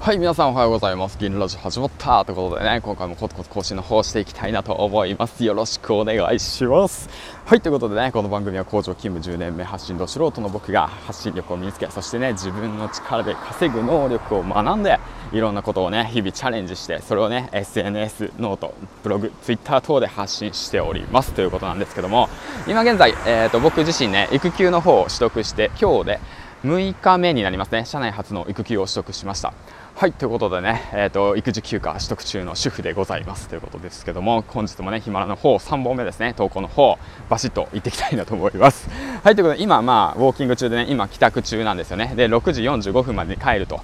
はい、皆さんおはようございます。銀ラジオ始まったということでね、今回もコツコツ更新の方していきたいなと思います。よろしくお願いします。はい、ということでね、この番組は工場勤務10年目発信度素人の僕が発信力を身につけ、そしてね、自分の力で稼ぐ能力を学んで、いろんなことをね、日々チャレンジして、それをね、SNS、ノート、ブログ、ツイッター等で発信しておりますということなんですけども、今現在、えー、と僕自身ね、育休の方を取得して、今日で6日目になりますね、社内初の育休を取得しました。はいということでね、えーと、育児休暇取得中の主婦でございますということですけども本日もねヒマラの方3本目ですね投稿の方バシッと行っていきたいなと思います。はいということで今まあウォーキング中でね今帰宅中なんですよね。で6時45分までに帰ると。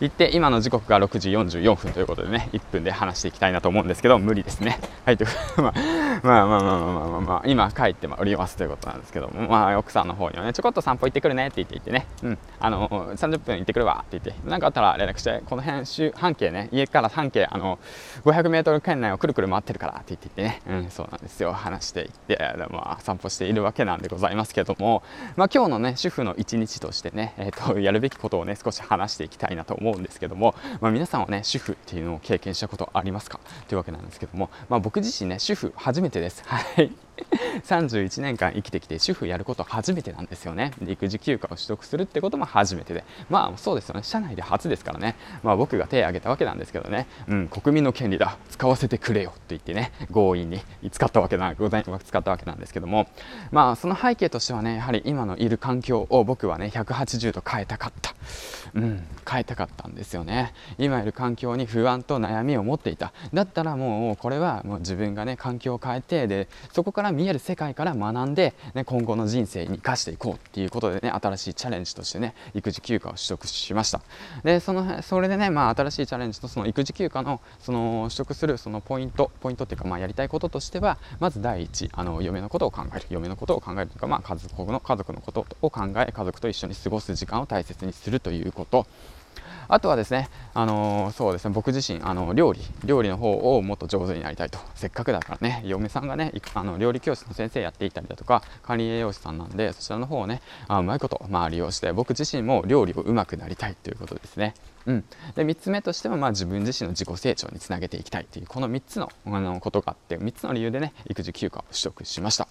言って今の時刻が6時44分ということでね1分で話していきたいなと思うんですけど無理ですね。はいということで、まあ、まあまあまあまあまあまあ、今帰っておりますということなんですけどもまあ奥さんの方にはねちょこっと散歩行ってくるねって言って言ってね。うん。あの30分行ってくるわって言って何かあったら連絡してこの辺周半径ね家から半径あの 500m 圏内をくるくる回ってるからって言ってね、うん、そうなんですよ。話していってまあ散歩しているわけなんでございますけども。まあ今日のね主婦の一日としてねえっ、ー、とやるべきことをね少し話していきたいなと思うんですけども。まあ皆さんはね主婦っていうのを経験したことありますか？というわけなんですけども。まあ僕自身ね主婦初めてです。はい。31年間生きてきて主婦やること初めてなんですよね。育児休暇を取得するってことも初めてで。まあそうですよね。社内で初ですからね。まあ僕が手を挙げたわけなんですけどね、うん、国民の権利だ。使わせてくれよと言ってね強引に使ったわけな使ったわけなんですけども。まあその背景としてはねやはり今のいる環境を僕はね180度変えたかった。うん変えたかったんですよね。今いる環境に不安と悩みを持っていた。だったらもうこれはもう自分がね環境を変えてでそこから見える世界から学んで、ね、今後の人生に生かしていこうっていうことでね新しいチャレンジとしてね育児休暇を取得しました。でそのそれでね、まあ、新しいチャレンジとその育児休暇のその取得するそのポイントポイントっていうか、まあ、やりたいこととしてはまず第一あの嫁のことを考える嫁のことを考えるというか、まあ、家族の家族のことを考え家族と一緒に過ごす時間を大切にするということあとはですね、あのー、そうですね、僕自身、あの料理、料理の方をもっと上手になりたいと。せっかくだからね、嫁さんがね、あの料理教室の先生やっていたりだとか、管理栄養士さんなんで、そちらの方をね、あうまいこと、まあ、利用して、僕自身も料理をうまくなりたいということですね。うん、で3つ目としては、まあ、自分自身の自己成長につなげていきたいというこの3つのあのことがあって3つの理由でね育児休暇を取得しました。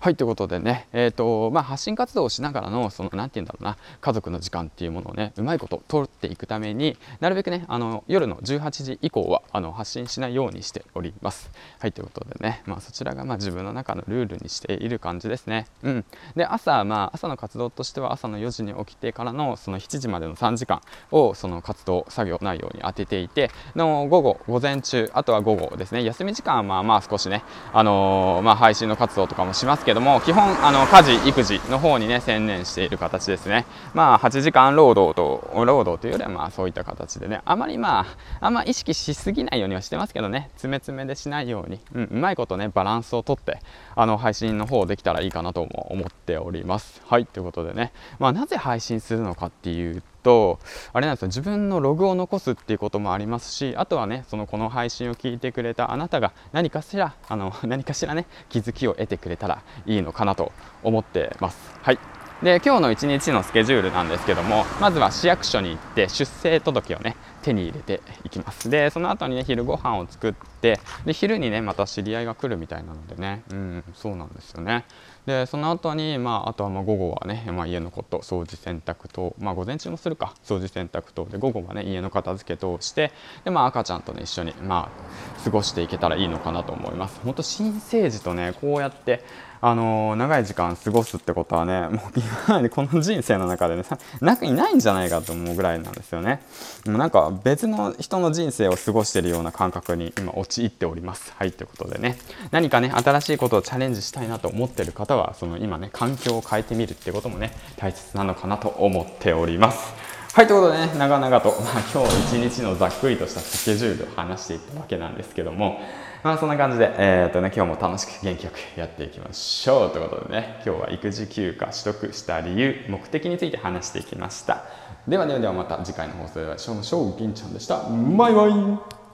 はいということでね、えーとまあ、発信活動をしながらのその何て言うんだろうな家族の時間っていうものをねうまいこと取っていくためになるべくねあの夜の18時以降はあの発信しないようにしております。はいということでね、まあ、そちらがまあ自分の中のルールにしている感じですね。うん、で朝、まあ、朝の活動としては朝の4時に起きてからのその7時までの3時間をその活動作業内容に当てていての午後午前中あとは午後ですね。休み時間はまあまあ少しね、あのー、まあ、配信の活動とかもしますけども基本あの家事育児の方にね専念している形ですね。まあ8時間労働と労働というよりはまあそういった形でね。あまりまああんま意識しすぎないようにはしてますけどね。詰め詰めでしないように、うん、うまいことねバランスをとってあの配信の方できたらいいかなとも思っております。はいということでね。まあなぜ配信するのかっていうととあれなんですよ自分のログを残すっていうこともありますしあとはねそのこの配信を聞いてくれたあなたが何かしらあの 何かしらね気づきを得てくれたらいいのかなと思ってます。はい。で今日の1日のスケジュールなんですけどもまずは市役所に行って出生届をね手に入れていきます。でその後にね昼ご飯を作ってで昼にねまた知り合いが来るみたいなのでねうんそうなんですよね。でその後にまああとはまあ午後はね、まあ、家のこと掃除洗濯等まあ午前中もするか掃除洗濯等で午後はね家の片付け等をしてでまあ赤ちゃんとね一緒にまあ過ごしていけたらいいのかなと思います。本当新生児とねこうやってあのー、長い時間過ごすってことはねもう今までこの人生の中でね中にないんじゃないかと思うぐらいなんですよね。もうなんか別の人の人生を過ごしてるような感覚に今陥っております。はいということでね。何かね新しいことをチャレンジしたいなと思ってる方はその今ね環境を変えてみるってこともね大切なのかなと思っておりますはい、ということでね、長々と、まあ、今日一日のざっくりとしたスケジュールを話していったわけなんですけども、まあそんな感じで、えー、っとね、今日も楽しく元気よくやっていきましょうということでね、今日は育児休暇取得した理由、目的について話していきました。ではではではまた次回の放送でお会いしましょう。銀ちゃんでした。バイバイ